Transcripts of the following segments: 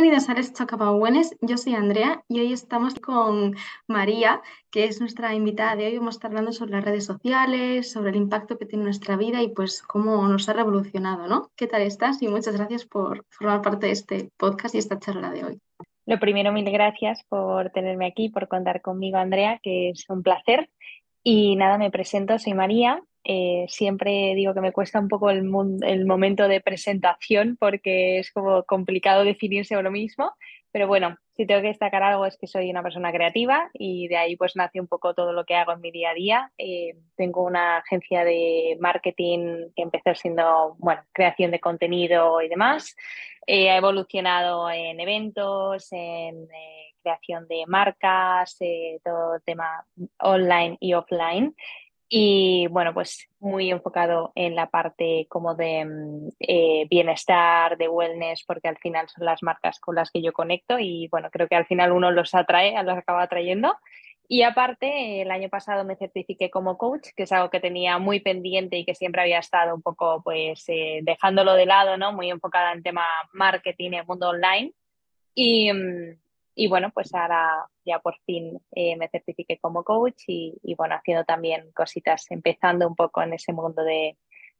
Bienvenidos a Les Chacapahuenes, yo soy Andrea y hoy estamos con María, que es nuestra invitada de hoy. Vamos a estar hablando sobre las redes sociales, sobre el impacto que tiene en nuestra vida y pues cómo nos ha revolucionado, ¿no? ¿Qué tal estás? Y muchas gracias por formar parte de este podcast y esta charla de hoy. Lo primero, mil gracias por tenerme aquí, por contar conmigo, Andrea, que es un placer. Y nada, me presento, soy María, eh, siempre digo que me cuesta un poco el, momento de presentación porque es como complicado definirse uno mismo, pero bueno, si tengo que destacar algo es que soy una persona creativa y de ahí pues nace un poco todo lo que hago en mi día a día. Eh, tengo una agencia de marketing que empezó siendo, bueno, creación de contenido y demás. Eh, ha evolucionado en eventos, en creación de marcas, todo el tema online y offline y bueno, pues muy enfocado en la parte como de mm, eh, bienestar, de wellness, porque al final son las marcas con las que yo conecto y bueno, creo que al final uno los atrae, los acaba atrayendo. Y aparte, el año pasado me certifiqué como coach, que es algo que tenía muy pendiente y que siempre había estado un poco pues eh, dejándolo de lado, ¿no? Muy enfocada en tema marketing el mundo online. Y, mm, y bueno, pues ahora ya por fin eh, me certifiqué como coach y, bueno, haciendo también cositas, empezando un poco en ese mundo de,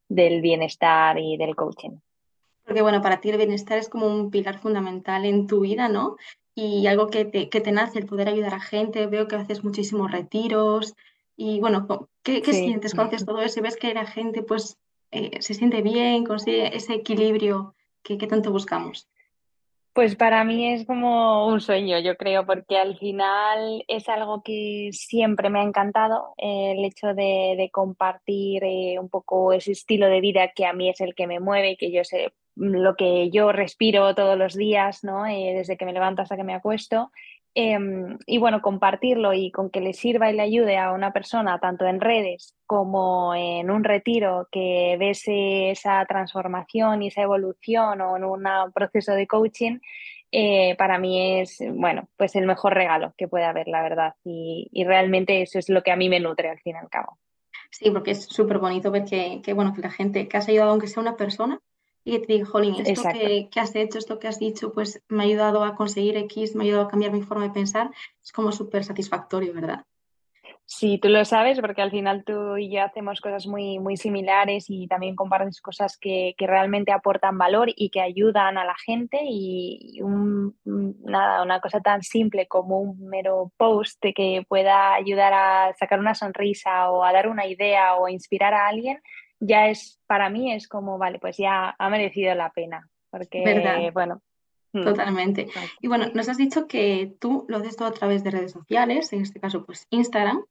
del bienestar y del coaching. Porque bueno, para ti el bienestar es como un pilar fundamental en tu vida, ¿no? Y algo que te, que te nace, el poder ayudar a gente. Veo que haces muchísimos retiros. Y bueno, ¿qué, qué sientes cuando haces todo eso y ves que la gente pues eh, se siente bien, consigue ese equilibrio que, que tanto buscamos? Pues para mí es como un sueño, yo creo, porque al final es algo que siempre me ha encantado, eh, el hecho de, compartir eh, un poco ese estilo de vida que a mí es el que me mueve que yo sé lo que yo respiro todos los días, ¿no? Eh, desde que me levanto hasta que me acuesto. Em, y bueno, compartirlo y con que le sirva y le ayude a una persona, tanto en redes como en un retiro, que ves esa transformación y esa evolución o en un proceso de coaching, eh, para mí es, bueno, pues el mejor regalo que puede haber, la verdad. Y, realmente eso es lo que a mí me nutre al fin y al cabo. Sí, porque es súper bonito ver que, que, bueno, que la gente que has ayudado, aunque sea una persona, y que te diga, jolín, esto que, has hecho, esto que has dicho, pues me ha ayudado a conseguir X, me ha ayudado a cambiar mi forma de pensar, es como súper satisfactorio, ¿verdad? Sí, tú lo sabes porque al final tú y yo hacemos cosas muy, muy similares y también compartes cosas que, realmente aportan valor y que ayudan a la gente y nada, una cosa tan simple como un mero post que pueda ayudar a sacar una sonrisa o a dar una idea o a inspirar a alguien, ya es, para mí es como, vale, pues ya ha merecido la pena, porque, bueno. Mm. Totalmente. Y bueno, nos has dicho que tú lo haces todo a través de redes sociales, en este caso, pues Instagram,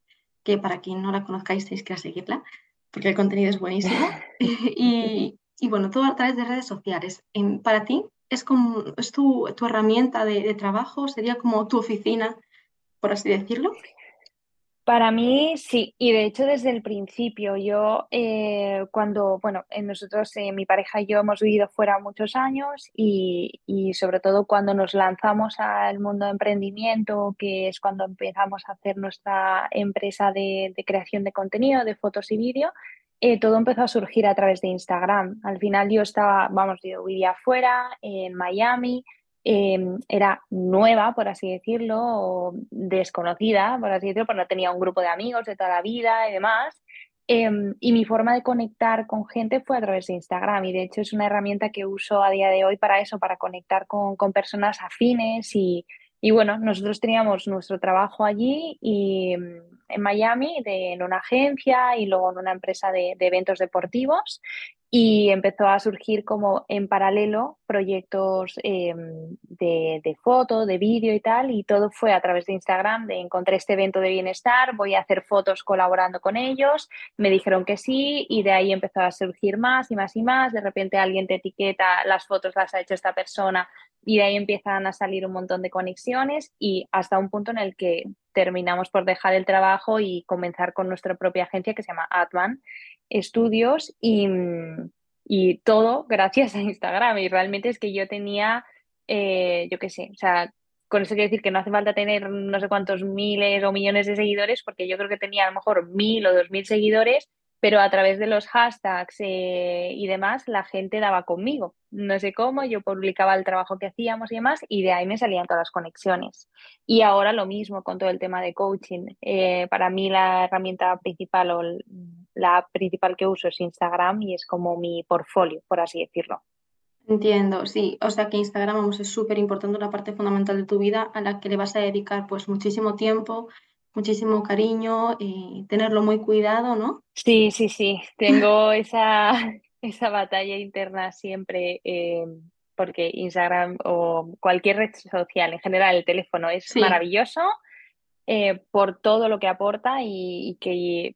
que para quien no la conozcáis tenéis que seguirla, porque el contenido es buenísimo. y, bueno, todo a través de redes sociales. para ti, ¿es, como, es tu, tu herramienta de, de trabajo? ¿Sería como tu oficina, por así decirlo? Para mí sí, y de hecho desde el principio, yo eh, cuando, bueno, nosotros, eh, mi pareja y yo hemos vivido fuera muchos años y, sobre todo cuando nos lanzamos al mundo de emprendimiento, que es cuando empezamos a hacer nuestra empresa de, creación de contenido, de fotos y vídeo, eh, todo empezó a surgir a través de Instagram. Al final yo estaba, vamos, yo vivía afuera, en Miami, Em, era nueva, por así decirlo, desconocida, por así decirlo, porque no tenía un grupo de amigos de toda la vida y demás. Em, y mi forma de conectar con gente fue a través de Instagram y de hecho es una herramienta que uso a día de hoy para eso, para conectar con, personas afines y, bueno, nosotros teníamos nuestro trabajo allí y em, en Miami en una agencia y luego en una empresa de eventos deportivos y empezó a surgir como en paralelo proyectos em, de, de, foto, de vídeo y tal, y todo fue a través de Instagram, de encontré este evento de bienestar, voy a hacer fotos colaborando con ellos, me dijeron que sí, y de ahí empezó a surgir más y más y más, de repente alguien te etiqueta, las fotos las ha hecho esta persona, y de ahí empiezan a salir un montón de conexiones y hasta un punto en el que terminamos por dejar el trabajo y comenzar con nuestra propia agencia que se llama Atman Studios y, y todo gracias a Instagram. Y realmente es que yo tenía, eh, yo qué sé, o sea, con eso quiero decir que no hace falta tener no sé cuántos miles o millones de seguidores, porque yo creo que tenía a lo mejor mil o dos mil seguidores pero a través de los hashtags eh, y demás, la gente daba conmigo. No sé cómo, yo publicaba el trabajo que hacíamos y demás, y de ahí me salían todas las conexiones. Y ahora lo mismo con todo el tema de coaching. Eh, para mí la herramienta principal o la principal que uso es Instagram y es como mi portfolio, por así decirlo. Entiendo, sí. O sea que Instagram vamos, es súper importante, una parte fundamental de tu vida a la que le vas a dedicar pues muchísimo tiempo, muchísimo cariño y tenerlo muy cuidado, ¿no? Sí, sí, sí. Tengo esa, esa batalla interna siempre eh, porque Instagram o cualquier red social, en general el teléfono es maravilloso eh, por todo lo que aporta y que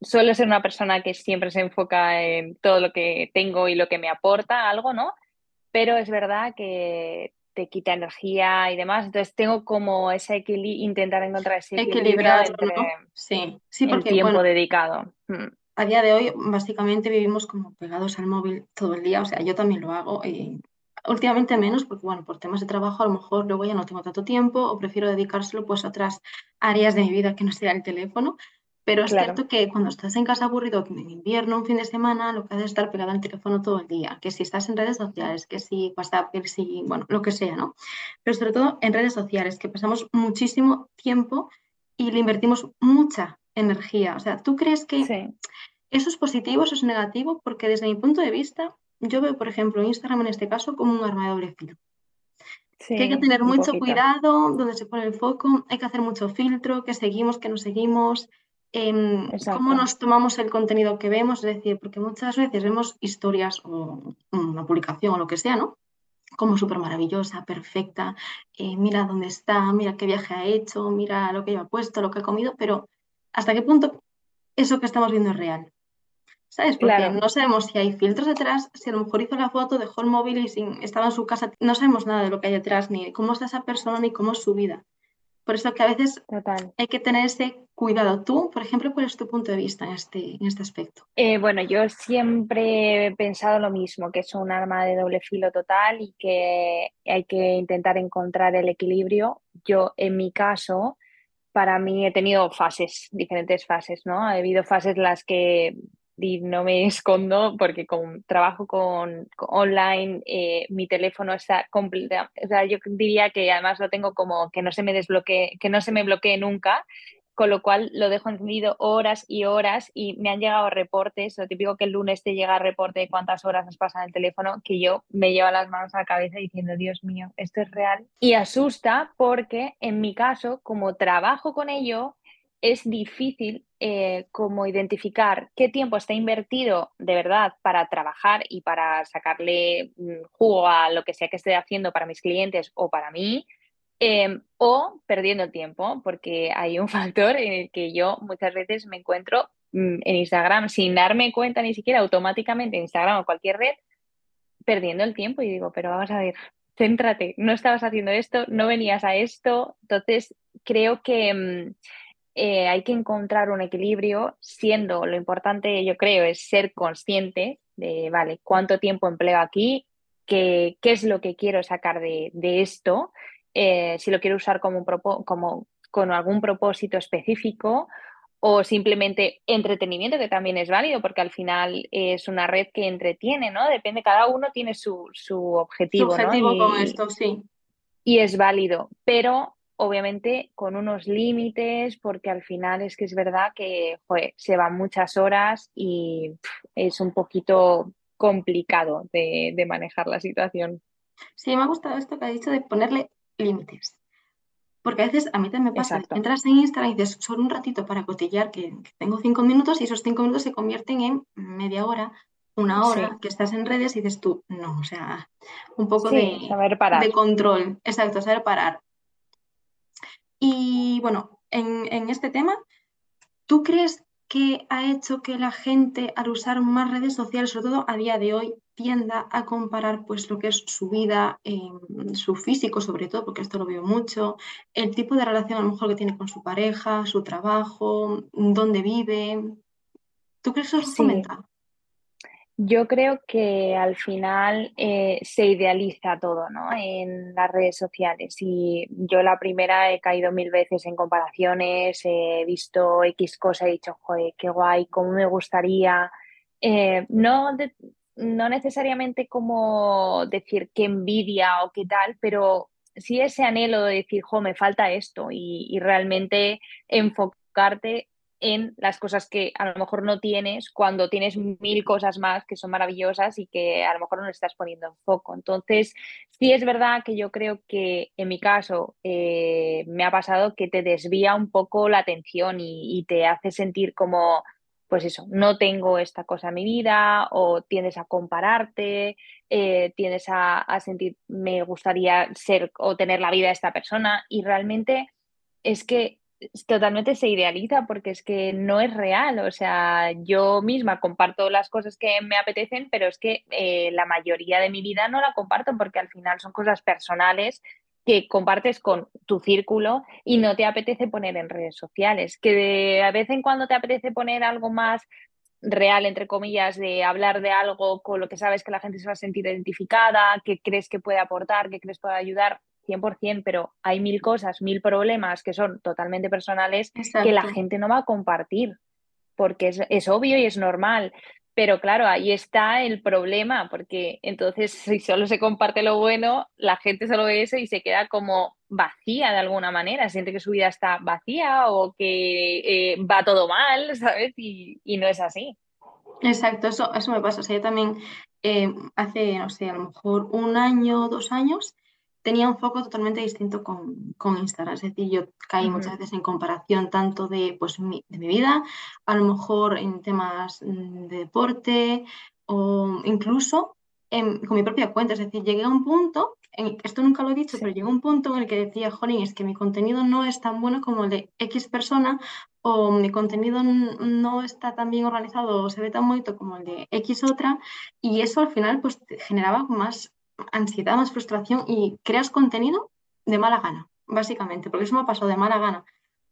suelo ser una persona que siempre se enfoca en todo lo que tengo y lo que me aporta algo, ¿no? Pero es verdad que te quita energía y demás, entonces tengo como ese equilibrio, intentar encontrar ese equilibrio entre sí. Sí, el tiempo dedicado. Mm. A día de hoy, básicamente vivimos como pegados al móvil todo el día, o sea, yo también lo hago y últimamente menos, porque bueno, por temas de trabajo a lo mejor luego ya no tengo tanto tiempo o prefiero dedicárselo pues a otras áreas de mi vida que no sea el teléfono, pero es cierto que cuando estás en casa aburrido en invierno, un fin de semana, lo que haces es estar pegado al teléfono todo el día. Que si estás en redes sociales, que si WhatsApp, que si, bueno, lo que sea, ¿no? Pero sobre todo en redes sociales, que pasamos muchísimo tiempo y le invertimos mucha energía. O sea, ¿tú crees que eso es positivo, eso es negativo? Porque desde mi punto de vista, yo veo, por ejemplo, Instagram en este caso como un arma de doble filo. que hay que tener mucho cuidado donde se pone el foco, hay que hacer mucho filtro, que seguimos, que no seguimos, Em, cómo nos tomamos el contenido que vemos, es decir, porque muchas veces vemos historias o una publicación o lo que sea, ¿no? Como súper maravillosa, perfecta, eh, mira dónde está, mira qué viaje ha hecho, mira lo que lleva puesto, lo que ha comido, pero ¿hasta qué punto eso que estamos viendo es real? ¿Sabes? Porque no sabemos si hay filtros detrás, si a lo mejor hizo la foto, dejó el móvil y estaba en su casa, no sabemos nada de lo que hay detrás, ni cómo está esa persona, ni cómo es su vida. Por eso que a veces hay que tener ese cuidado. Tú, por ejemplo, ¿cuál es tu punto de vista en este, en este aspecto? Eh, bueno, yo siempre he pensado lo mismo, que es un arma de doble filo total y que hay que intentar encontrar el equilibrio. Yo, en mi caso, para mí he tenido fases, diferentes fases, ¿no? Ha habido fases en las que no me escondo porque con trabajo con, online, eh, mi teléfono está completo. O sea, yo diría que además lo tengo como que no se me desbloquee, que no se me bloquee nunca, con lo cual lo dejo encendido horas y horas y me han llegado reportes, lo típico que el lunes te llega reporte de cuántas horas pasado en el teléfono, que yo me llevo las manos a la cabeza diciendo, Dios mío, esto es real. Y asusta porque en mi caso, como trabajo con ello, es difícil eh, como identificar qué tiempo está invertido de verdad para trabajar y para sacarle mm, jugo a lo que sea que esté haciendo para mis clientes o para mí, em, o perdiendo tiempo, porque hay un factor en el que yo muchas veces me encuentro mm, en Instagram sin darme cuenta ni siquiera automáticamente en Instagram o cualquier red, perdiendo el tiempo y digo, pero vamos a ver, céntrate, no estabas haciendo esto, no venías a esto, entonces creo que... Mm, eh, hay que encontrar un equilibrio, siendo lo importante, yo creo, es ser consciente de, vale, cuánto tiempo empleo aquí, qué, qué es lo que quiero sacar de, de esto, eh, si lo quiero usar como, como con algún propósito específico o simplemente entretenimiento, que también es válido, porque al final es una red que entretiene, ¿no? Depende, cada uno tiene su, su objetivo. Su objetivo con esto, sí. Y es válido, pero obviamente con unos límites, porque al final es que es verdad que se van muchas horas y es un poquito complicado de, manejar la situación. Sí, me ha gustado esto que ha dicho de ponerle límites. Porque a veces a mí también me pasa, entras en Instagram y dices solo un ratito para cotillar, que, tengo cinco minutos y esos cinco minutos se convierten en media hora, una hora, que estás en redes y dices tú, no, o sea, un poco de, de control, exacto, saber parar. Y bueno, en, este tema, ¿tú crees que ha hecho que la gente al usar más redes sociales, sobre todo a día de hoy, tienda a comparar pues lo que es su vida, su físico sobre todo, porque esto lo veo mucho, el tipo de relación a lo mejor que tiene con su pareja, su trabajo, dónde vive. ¿Tú crees que eso sí. Yo creo que al final eh, se idealiza todo, ¿no? En las redes sociales. Y yo la primera he caído mil veces en comparaciones, he visto X cosa he dicho, joder, qué guay, cómo me gustaría. Eh, no, no necesariamente como decir qué envidia o qué tal, pero sí ese anhelo de decir, jo, me falta esto y realmente enfocarte en las cosas que a lo mejor no tienes cuando tienes mil cosas más que son maravillosas y que a lo mejor no estás poniendo en foco. Entonces, sí es verdad que yo creo que en mi caso eh, me ha pasado que te desvía un poco la atención y, te hace sentir como, pues eso, no tengo esta cosa en mi vida o tiendes a compararte, eh, tienes a, a sentir, me gustaría ser o tener la vida de esta persona y realmente es que totalmente se idealiza porque es que no es real. O sea, yo misma comparto las cosas que me apetecen, pero es que eh, la mayoría de mi vida no la comparto porque al final son cosas personales que compartes con tu círculo y no te apetece poner en redes sociales. Que de, a vez en cuando te apetece poner algo más real, entre comillas, de hablar de algo con lo que sabes que la gente se va a sentir identificada, que crees que puede aportar, que crees que puede ayudar, 100%, pero hay mil cosas, mil problemas que son totalmente personales que la gente no va a compartir, porque es, obvio y es normal. Pero claro, ahí está el problema, porque entonces si solo se comparte lo bueno, la gente solo ve eso y se queda como vacía de alguna manera, siente que su vida está vacía o que eh, va todo mal, ¿sabes? Y, no es así. Exacto, eso, eso me pasa. O sea, yo también eh, hace, no sé, a lo mejor un año, dos años, tenía un foco totalmente distinto con, con Instagram. Es decir, yo caí muchas veces en comparación tanto de, pues, mi, de mi vida, a lo mejor en temas mm, de deporte o incluso con mi propia cuenta. Es decir, llegué a un punto, en, esto nunca lo he dicho, pero llegué a un punto en el que decía, Jolín, es que mi contenido no es tan bueno como el de X persona o mi contenido no está tan bien organizado o se ve tan bonito como el de X otra y eso al final pues generaba más ansiedad, más frustración y creas contenido de mala gana, básicamente, porque eso me ha pasado de mala gana.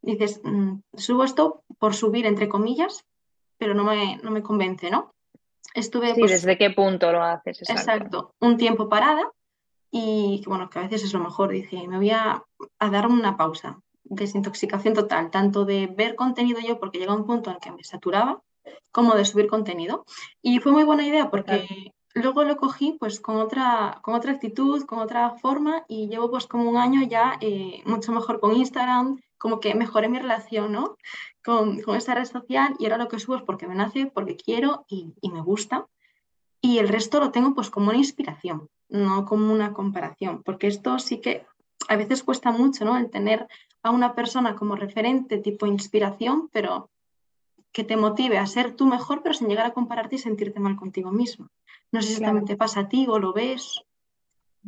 Dices, mm, subo esto por subir, entre comillas, pero no me, no me convence, ¿no? Estuve. Sí, pues, ¿desde qué punto lo haces? Exacto. un tiempo parada y bueno, que a veces es lo mejor. Dije, me voy a, dar una pausa, desintoxicación total, tanto de ver contenido yo, porque llega un punto en que me saturaba, como de subir contenido. Y fue muy buena idea porque luego lo cogí pues con otra, con otra actitud, con otra forma y llevo pues como un año ya eh, mucho mejor con Instagram, como que mejoré mi relación ¿no? con, con esta red social y ahora lo que subo es porque me nace, porque quiero y, y, me gusta. Y el resto lo tengo pues como una inspiración, no como una comparación, porque esto sí que a veces cuesta mucho, ¿no? El tener a una persona como referente tipo inspiración, pero que te motive a ser tú mejor, pero sin llegar a compararte y sentirte mal contigo mismo. No sé si también te pasa a ti o lo ves.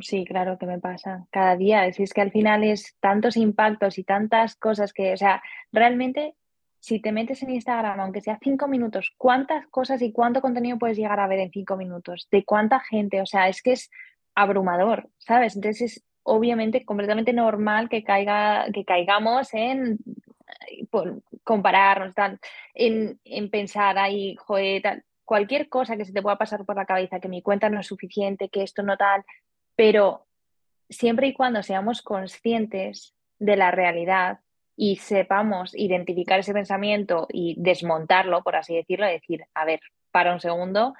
Sí, claro que me pasa cada día. Es, es que al final es tantos impactos y tantas cosas que, o sea, realmente si te metes en Instagram, aunque sea cinco minutos, ¿cuántas cosas y cuánto contenido puedes llegar a ver en cinco minutos? ¿De cuánta gente? O sea, es que es abrumador, ¿sabes? Entonces es obviamente completamente normal que, caiga, que caigamos en compararnos, tal, en, en pensar ahí, joder, tal cualquier cosa que se te pueda pasar por la cabeza, que mi cuenta no es suficiente, que esto no tal, pero siempre y cuando seamos conscientes de la realidad y sepamos identificar ese pensamiento y desmontarlo, por así decirlo, decir, a ver, para un segundo,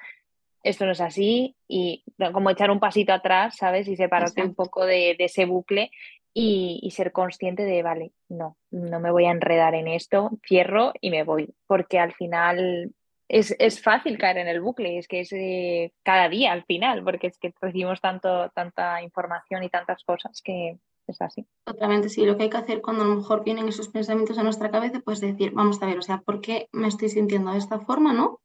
esto no es así y como echar un pasito atrás, ¿sabes? Y separarte un poco de, ese bucle y, y, ser consciente de, vale, no, no me voy a enredar en esto, cierro y me voy, porque al final es, fácil caer en el bucle, es que es eh, cada día al final, porque es que recibimos tanto, tanta información y tantas cosas que es así. Totalmente, sí, lo que hay que hacer cuando a lo mejor vienen esos pensamientos a nuestra cabeza, pues decir, vamos a ver, o sea, ¿por qué me estoy sintiendo de esta forma, no?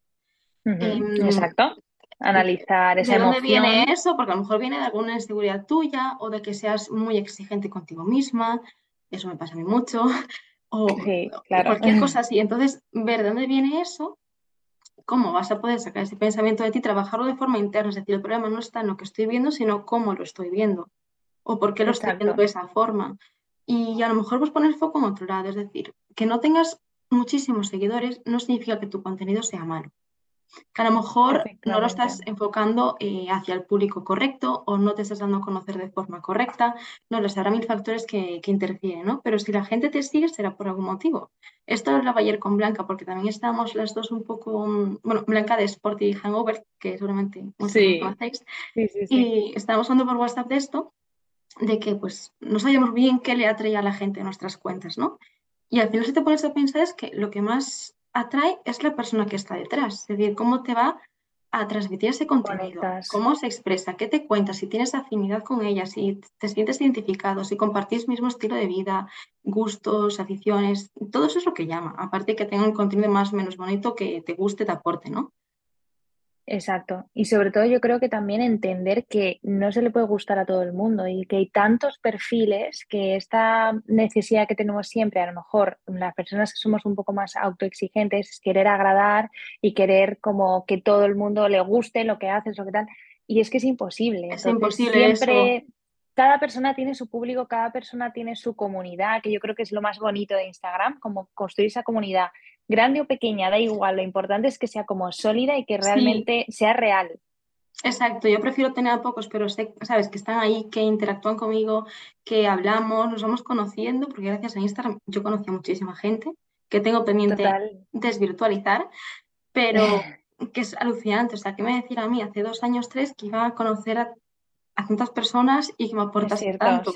Em, exacto. Analizar esa ¿De dónde viene eso? Porque a lo mejor viene de alguna inseguridad tuya o de que seas muy exigente contigo misma. Eso me pasa a mí mucho. O, cualquier cosa así. Entonces, ver de dónde viene eso ¿Cómo vas a poder sacar ese pensamiento de ti, trabajarlo de forma interna? Es decir, el problema no está en lo que estoy viendo, sino cómo lo estoy viendo o por qué lo estoy viendo de esa forma. Y a lo mejor pues poner foco en otro lado, es decir, que no tengas muchísimos seguidores no significa que tu contenido sea malo. Que a lo mejor no lo estás enfocando eh, hacia el público correcto o no te estás dando a conocer de forma correcta. No lo sé, habrá mil factores que, que, interfieren, ¿no? Pero si la gente te sigue será por algún motivo. Esto lo hablaba ayer con Blanca porque también estábamos las dos un poco, mm, bueno, Blanca de Sporty Hangover, que seguramente muchos sí. conocéis, sí, sí, y estábamos hablando por WhatsApp de esto, de que pues no sabíamos bien qué le atraía a la gente a nuestras cuentas, ¿no? Y al final si te pones a pensar es que lo que más atrae es la persona que está detrás, es decir, cómo te va a transmitir ese contenido, cómo se expresa, qué te cuenta, si tienes afinidad con ella, si te sientes identificado, si compartís mismo estilo de vida, gustos, aficiones, todo eso es lo que llama, aparte que tenga un contenido más o menos bonito que te guste, te aporte, ¿no? Exacto. Y sobre todo yo creo que también entender que no se le puede gustar a todo el mundo y que hay tantos perfiles que esta necesidad que tenemos siempre, a lo mejor las personas que somos un poco más autoexigentes, es querer agradar y querer como que todo el mundo le guste lo que haces, lo que tal. Y es que es imposible. Es imposible. Siempre, cada persona tiene su público, cada persona tiene su comunidad, que yo creo que es lo más bonito de Instagram, como construir esa comunidad, grande o pequeña, da igual, lo importante es que sea como sólida y que realmente sea real. Exacto, yo prefiero tener a pocos, pero sé, sabes, que están ahí, que interactúan conmigo, que hablamos, nos vamos conociendo, porque gracias a Instagram yo conocí a muchísima gente que tengo pendiente desvirtualizar, pero que es alucinante, o sea, que me decir a mí hace dos años, tres, que iba a conocer a a tantas personas y que me aportas tanto.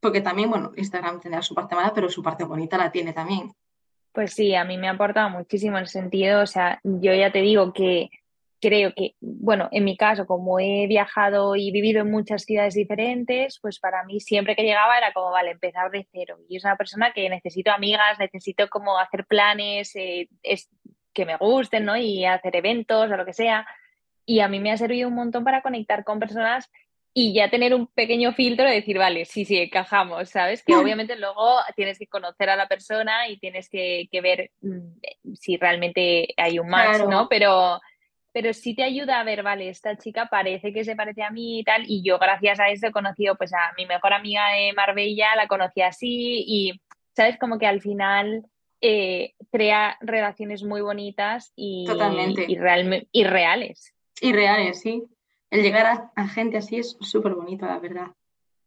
Porque también, bueno, Instagram tendrá su parte mala, pero su parte bonita la tiene también. Pues sí, a mí me ha aportado muchísimo el sentido, o sea, yo ya te digo que creo que, bueno, en mi caso, como he viajado y vivido en muchas ciudades diferentes, pues para mí siempre que llegaba era como, vale, empezar de cero. Y es una persona que necesito amigas, necesito como hacer planes eh, es, que me gusten, ¿no? Y hacer eventos o lo que sea. Y a mí me ha servido un montón para conectar con personas y ya tener un pequeño filtro de decir, vale, sí, sí, encajamos, ¿sabes? Que obviamente luego tienes que conocer a la persona y tienes que, ver mm, si realmente hay un match, ¿no? Pero, pero sí te ayuda a ver, vale, esta chica parece que se parece a mí y tal, y yo gracias a eso he conocido pues a mi mejor amiga de Marbella, la conocí así y, ¿sabes? Como que al final eh, crea relaciones muy bonitas y, Totalmente. y, y reales. Y reales, sí el llegar a, gente así es súper bonito, la verdad.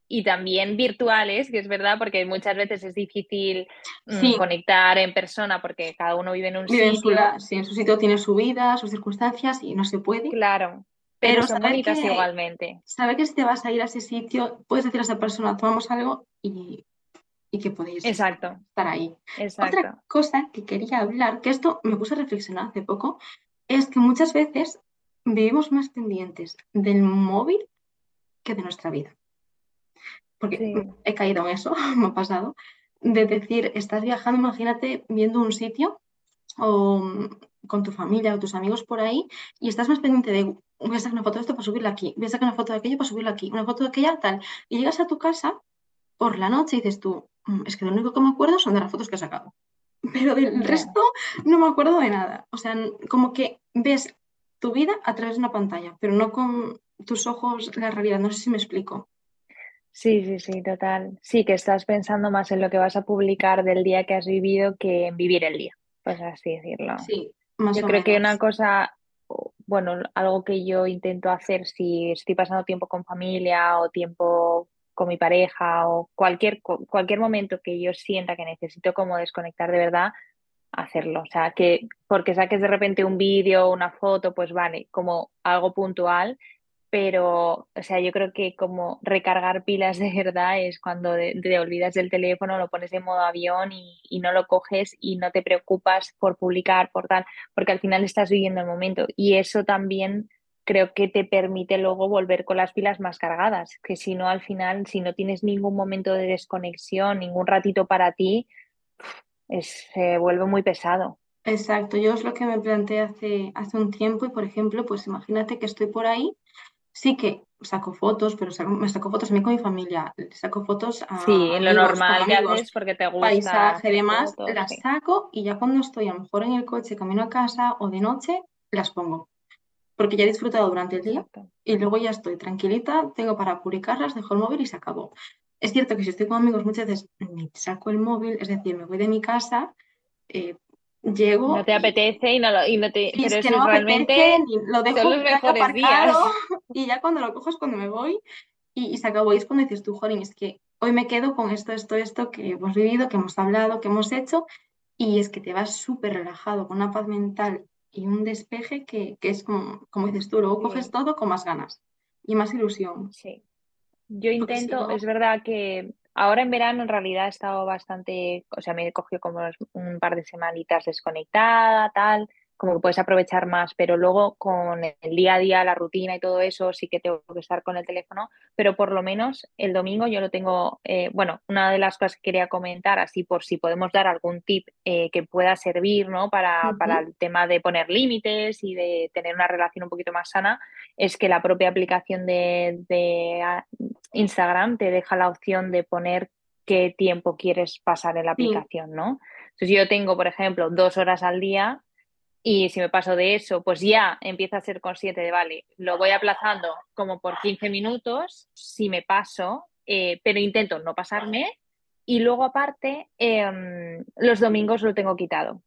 Y también virtuales, que es verdad, porque muchas veces es difícil mm, conectar en persona porque cada uno vive en un sitio. En sí, en su sitio tiene su vida, sus circunstancias y no se puede. Claro, pero, son bonitas igualmente. Sabe que si te vas a ir a ese sitio, puedes decir a esa persona, tomamos algo y, que podéis Exacto. estar ahí. Exacto. Otra cosa que quería hablar, que esto me puse a reflexionar hace poco, es que muchas veces vivimos más pendientes del móvil que de nuestra vida. Porque he caído en eso, me ha pasado, de decir, estás viajando, imagínate, viendo un sitio o mm, con tu familia o tus amigos por ahí y estás más pendiente de, voy a sacar una foto de esto para subirla aquí, voy a sacar una foto de aquello para subirla aquí, una foto de aquella, tal. Y llegas a tu casa por la noche y dices tú, mm, es que lo único que me acuerdo son de las fotos que he sacado. Pero del resto no me acuerdo de nada. O sea, como que ves tu vida a través de una pantalla, pero no con tus ojos la realidad. No sé si me explico. Sí, sí, sí, total. Sí, que estás pensando más en lo que vas a publicar del día que has vivido que en vivir el día, pues así decirlo. Sí, más yo creo que una cosa, bueno, algo que yo intento hacer si estoy pasando tiempo con familia o tiempo con mi pareja o cualquier, cualquier momento que yo sienta que necesito como desconectar de verdad, hacerlo. O sea, que porque saques de repente un vídeo o una foto, pues vale, como algo puntual, pero, o sea, yo creo que como recargar pilas de verdad es cuando te olvidas del teléfono, lo pones en modo avión y, y, no lo coges y no te preocupas por publicar, por tal, porque al final estás viviendo el momento. Y eso también creo que te permite luego volver con las pilas más cargadas, que si no, al final, si no tienes ningún momento de desconexión, ningún ratito para ti, se vuelve muy pesado. Exacto, yo es lo que me planteé hace, hace un tiempo y, por ejemplo, pues imagínate que estoy por ahí, sí que saco fotos, pero me saco fotos a mí con mi familia, saco fotos a Sí, en lo normal que haces porque te gusta. Paisaje, demás, las saco y ya cuando estoy a lo mejor en el coche, camino a casa o de noche, las pongo. Porque ya he disfrutado durante el día y luego ya estoy tranquilita, tengo para publicarlas, dejo el móvil y se acabó. Es cierto que si estoy con amigos muchas veces me saco el móvil, es decir, me voy de mi casa, eh, llego. No te apetece y no, lo, y no te. pero es que no realmente lo dejo son los mejores días. Y ya cuando lo cojo es cuando me voy y, y se acabó. Y es cuando dices tú, Jolín, es que hoy me quedo con esto, esto, esto que hemos vivido, que hemos hablado, que hemos hecho. Y es que te vas súper relajado, con una paz mental y un despeje que, que es como, como dices tú, luego coges todo con más ganas y más ilusión. Sí. Yo intento, es verdad que ahora en verano en realidad he estado bastante, o sea, me he cogido como un par de semanitas desconectada, tal, como que puedes aprovechar más, pero luego con el día a día, la rutina y todo eso, sí que tengo que estar con el teléfono, pero por lo menos el domingo yo lo tengo, eh, bueno, una de las cosas que quería comentar, así por si podemos dar algún tip eh, que pueda servir, ¿no? Para, para el tema de poner límites y de tener una relación un poquito más sana, es que la propia aplicación de, de ah, Instagram te deja la opción de poner qué tiempo quieres pasar en la aplicación, ¿no? Entonces yo tengo, por ejemplo, dos horas al día y si me paso de eso, pues ya empiezo a ser consciente de, vale, lo voy aplazando como por 15 minutos, si me paso, eh, pero intento no pasarme. Y luego aparte, em, los domingos lo tengo quitado.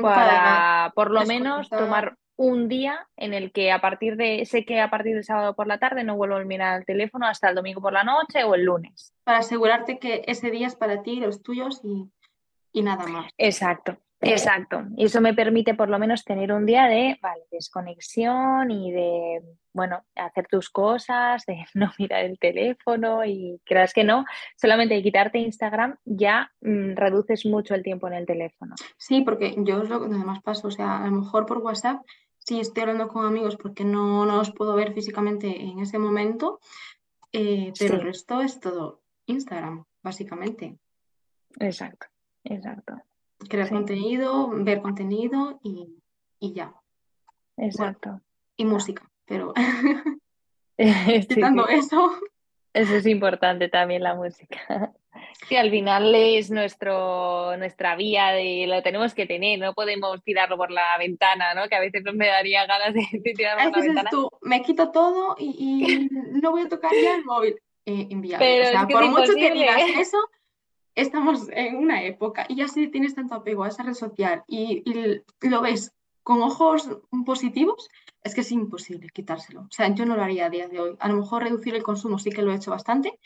para por lo menos tomar un día en el que a partir de, sé que a partir del sábado por la tarde no vuelvo a mirar el teléfono hasta el domingo por la noche o el lunes. Para asegurarte que ese día es para ti, los tuyos y, y nada más. Exacto. Exacto. Y eso me permite por lo menos tener un día de vale, desconexión y de, bueno, hacer tus cosas, de no mirar el teléfono y creas que no, solamente quitarte Instagram ya mm, reduces mucho el tiempo en el teléfono. Sí, porque yo es lo que además paso, o sea, a lo mejor por WhatsApp sí estoy hablando con amigos porque no, no os puedo ver físicamente en ese momento, eh, pero el resto es todo Instagram, básicamente. Exacto, exacto crear contenido, ver contenido y, ya. Exacto. y música, pero quitando eso. Eso es importante también la música. Sí, al final es nuestro, nuestra vía de lo tenemos que tener, no podemos tirarlo por la ventana, ¿no? Que a veces me daría ganas de, tirarlo por la ventana. tú, me quito todo y, no voy a tocar ya el móvil. Eh, Pero o sea, por mucho que digas eso, estamos en una época y ya si tienes tanto apego a esa red social y, lo ves con ojos positivos, es que es imposible quitárselo. O sea, yo no lo haría a día de hoy. A lo mejor reducir el consumo sí que lo he hecho bastante,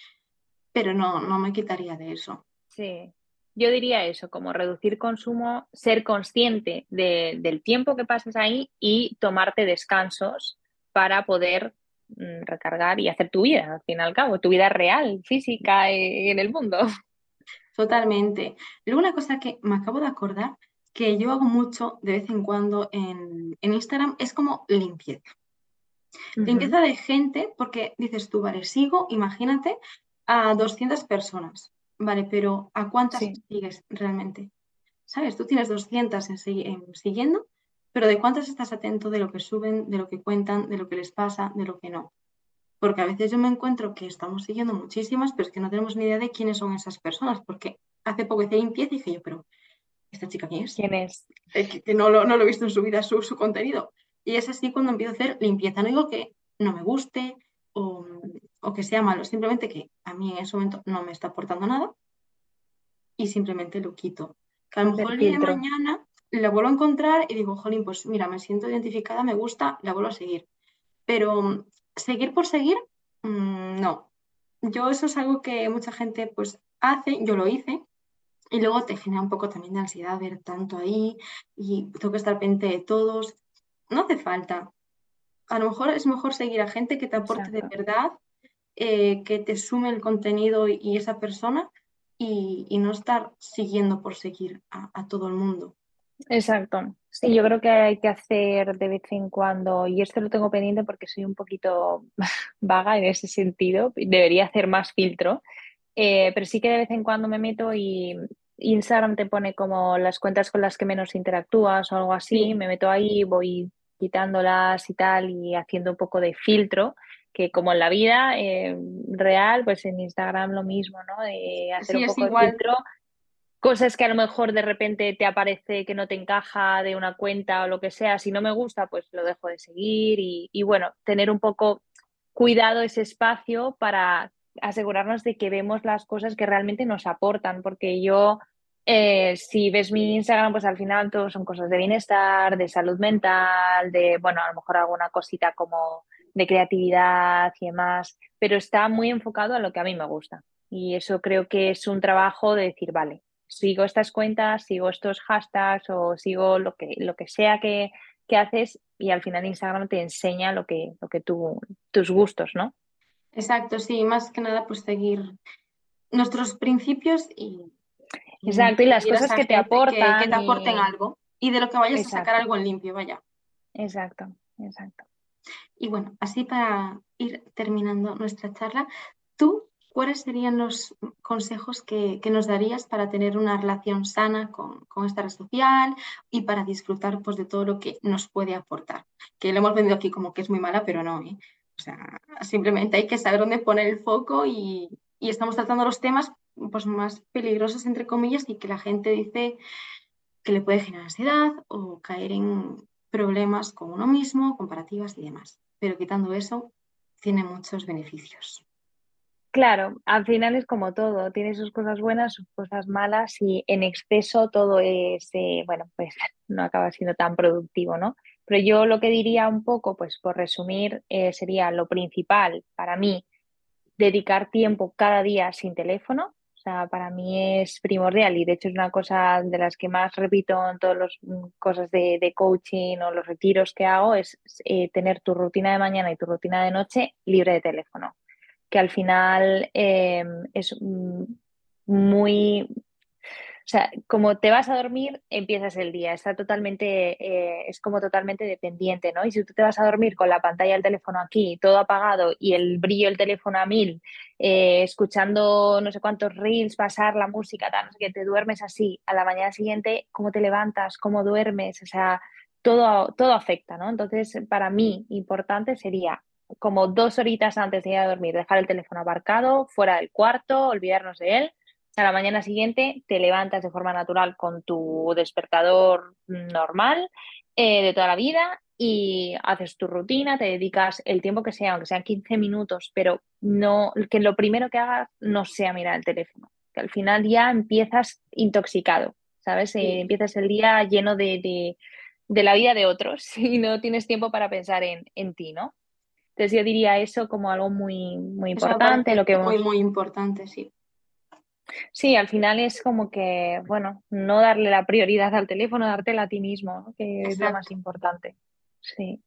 pero no, no me quitaría de eso. Sí, yo diría eso, como reducir consumo, ser consciente del tiempo que pasas ahí y tomarte descansos para poder mm, recargar y hacer tu vida, al fin y al cabo, tu vida real, física eh, en el mundo. Totalmente. Luego una cosa que me acabo de acordar, que yo hago mucho de vez en cuando en, Instagram, es como limpieza. Limpieza de gente, porque dices tú, vale, sigo, imagínate, a 200 personas, vale, pero ¿a cuántas sigues realmente? ¿Sabes? Tú tienes 200 en, en, siguiendo, pero ¿de cuántas estás atento de lo que suben, de lo que cuentan, de lo que les pasa, de lo que no? porque a veces yo me encuentro que estamos siguiendo muchísimas, pero es que no tenemos ni idea de quiénes son esas personas, porque hace poco hice limpieza y dije yo, pero ¿esta chica quién es? ¿Quién es? que, no, lo, no, lo, he visto en su vida, su, su, contenido. Y es así cuando empiezo a hacer limpieza. No digo que no me guste o, o que sea malo, simplemente que a mí en ese momento no me está aportando nada y simplemente lo quito. Que a lo mejor el día de mañana la vuelvo a encontrar y digo, jolín, pues mira, me siento identificada, me gusta, la vuelvo a seguir. Pero seguir por seguir, mm, no. Yo eso es algo que mucha gente pues hace, yo lo hice, y luego te genera un poco también de ansiedad ver tanto ahí y tengo que estar pendiente de todos. No hace falta. A lo mejor es mejor seguir a gente que te aporte de verdad, eh, que te sume el contenido y, esa persona y, no estar siguiendo por seguir a todo el mundo. Exacto. Sí, yo creo que hay que hacer de vez en cuando, y esto lo tengo pendiente porque soy un poquito vaga en ese sentido, debería hacer más filtro, eh, pero sí que de vez en cuando me meto y Instagram te pone como las cuentas con las que menos interactúas o algo así, me meto ahí, voy quitándolas y tal y haciendo un poco de filtro que como en la vida eh, real, pues en Instagram lo mismo, ¿no? De hacer un poco de filtro. Cosas que a lo mejor de repente te aparece que no te encaja de una cuenta o lo que sea, si no me gusta, pues lo dejo de seguir y, bueno, tener un poco cuidado ese espacio para asegurarnos de que vemos las cosas que realmente nos aportan, porque yo Eh, si ves mi Instagram, pues al final todo son cosas de bienestar, de salud mental, de, bueno, a lo mejor alguna cosita como de creatividad y demás, pero está muy enfocado a lo que a mí me gusta. Y eso creo que es un trabajo de decir, vale, sigo estas cuentas, sigo estos hashtags o sigo lo que, lo que sea que, que haces y al final Instagram te enseña lo que, lo que tú, tus gustos, ¿no? Exacto, sí, más que nada pues seguir nuestros principios y... Exacto, y las cosas que te aportan. Que, te aporten algo y de lo que vayas a sacar algo en limpio, vaya. Exacto, exacto. Y bueno, así para ir terminando nuestra charla, ¿tú cuáles serían los consejos que, nos darías para tener una relación sana con, esta red social y para disfrutar pues, de todo lo que nos puede aportar? Que lo hemos vendido aquí como que es muy mala, pero no. ¿eh? O sea, simplemente hay que saber dónde poner el foco y, estamos tratando los temas pues, más peligrosos, entre comillas, y que la gente dice que le puede generar ansiedad o caer en problemas con uno mismo, comparativas y demás. Pero quitando eso, tiene muchos beneficios. Claro, al final es como todo, tiene sus cosas buenas, sus cosas malas y en exceso todo es, eh, bueno, pues no acaba siendo tan productivo, ¿no? Pero yo lo que diría un poco, pues por resumir, eh, sería lo principal para mí, dedicar tiempo cada día sin teléfono. O sea, para mí es primordial y de hecho es una cosa de las que más repito en todas las mm, cosas de, coaching o los retiros que hago, es eh, tener tu rutina de mañana y tu rutina de noche libre de teléfono que al final em, es muy, o sea, como te vas a dormir, empiezas el día, está totalmente, eh, es como totalmente dependiente, ¿no? Y si tú te vas a dormir con la pantalla del teléfono aquí, todo apagado y el brillo del teléfono a mil, eh, escuchando no sé cuántos reels, pasar la música, tal, no sé te duermes así, a la mañana siguiente, ¿cómo te levantas? ¿Cómo duermes? O sea, todo, todo afecta, ¿no? Entonces, para mí, importante sería como dos horitas antes de ir a dormir, dejar el teléfono aparcado, fuera del cuarto, olvidarnos de él. A la mañana siguiente te levantas de forma natural con tu despertador normal eh, de toda la vida y haces tu rutina, te dedicas el tiempo que sea, aunque sean 15 minutos, pero no que lo primero que hagas no sea mirar el teléfono, que al final ya empiezas intoxicado, ¿sabes? Eh, empiezas el día lleno de, de, la vida de otros y no tienes tiempo para pensar en, en ti, ¿no? Entonces yo diría eso como algo muy, muy importante. Lo que Muy, muy importante, sí. Sí, al final es como que, bueno, no darle la prioridad al teléfono, dártela a ti mismo, que es lo más importante. Sí.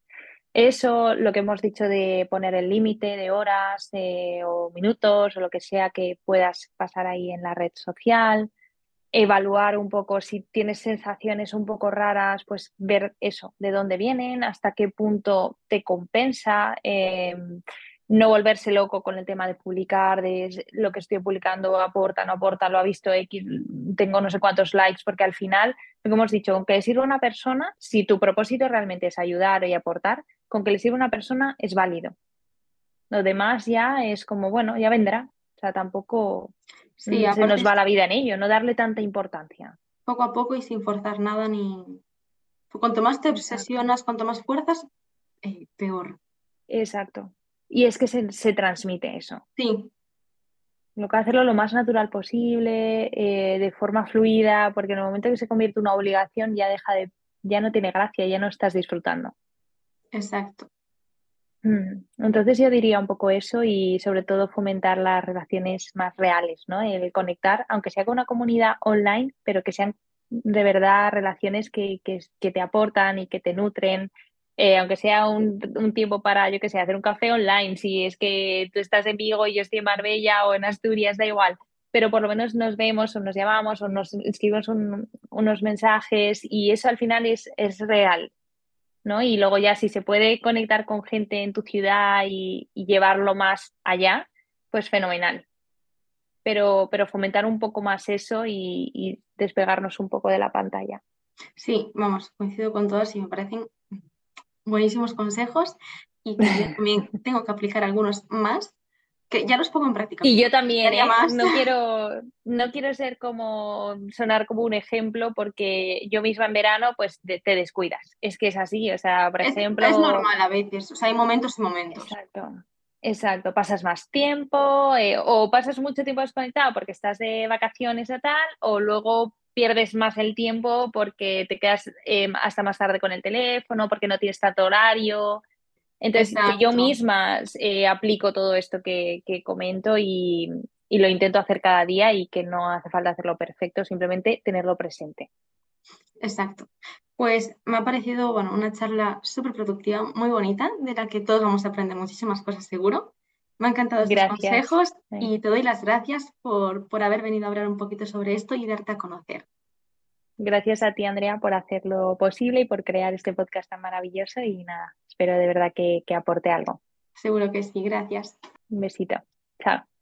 Eso, lo que hemos dicho de poner el límite de horas eh, o minutos o lo que sea que puedas pasar ahí en la red social, evaluar un poco si tienes sensaciones un poco raras, pues ver eso, de dónde vienen, hasta qué punto te compensa, em, no volverse loco con el tema de publicar, de lo que estoy publicando aporta, no aporta, lo ha visto X, tengo no sé cuántos likes, porque al final, que hemos dicho, con que le sirva a una persona, si tu propósito realmente es ayudar y aportar, con que le sirva a una persona es válido. Lo demás ya es como, bueno, ya vendrá. O sea, tampoco Sí, se nos va la vida en ello, no darle tanta importancia. Poco a poco y sin forzar nada ni... Cuanto más te obsesionas, cuanto más fuerzas, eh, peor. Exacto. Y es que se, transmite eso. Sí. Lo que hacerlo lo más natural posible, eh, de forma fluida, porque en el momento que se convierte en una obligación ya deja de, ya no tiene gracia, ya no estás disfrutando. Exacto. Mm, entonces yo diría un poco eso y sobre todo fomentar las relaciones más reales, ¿no? El conectar, aunque sea con una comunidad online, pero que sean de verdad relaciones que, te aportan y que te nutren, eh, aunque sea un, tiempo para, yo que sé, hacer un café online, si es que tú estás en Vigo y yo estoy en Marbella o en Asturias, da igual, pero por lo menos nos vemos o nos llamamos o nos escribimos unos mensajes y eso al final es, es real, ¿no? Y luego ya si se puede conectar con gente en tu ciudad y, llevarlo más allá, pues fenomenal. Pero, pero fomentar un poco más eso y, despegarnos un poco de la pantalla. Sí, vamos, coincido con todos y me parecen buenísimos consejos y también tengo que aplicar algunos más que ya los pongo en práctica. Y yo también, ¿eh? no, quiero, no quiero ser como, sonar como un ejemplo porque yo misma en verano pues te, descuidas. Es que es así, o sea, por ejemplo... Es normal a veces, o sea, hay momentos y momentos. Exacto. Exacto, pasas más tiempo eh, o pasas mucho tiempo desconectado porque estás de vacaciones o tal, o luego pierdes más el tiempo porque te quedas em, hasta más tarde con el teléfono, porque no tienes tanto horario. Entonces, yo misma eh, aplico todo esto que, comento y, y, lo intento hacer cada día y que no hace falta hacerlo perfecto, simplemente tenerlo presente. Exacto. Pues me ha parecido bueno, una charla súper productiva, muy bonita, de la que todos vamos a aprender muchísimas cosas seguro. Me han encantado estos consejos y te doy las gracias por, por haber venido a hablar un poquito sobre esto y darte a conocer. Gracias a ti, Andrea, por hacerlo posible y por crear este podcast tan maravilloso. Y nada, espero de verdad que, que aporte algo. Seguro que sí, gracias. Un besito. Chao.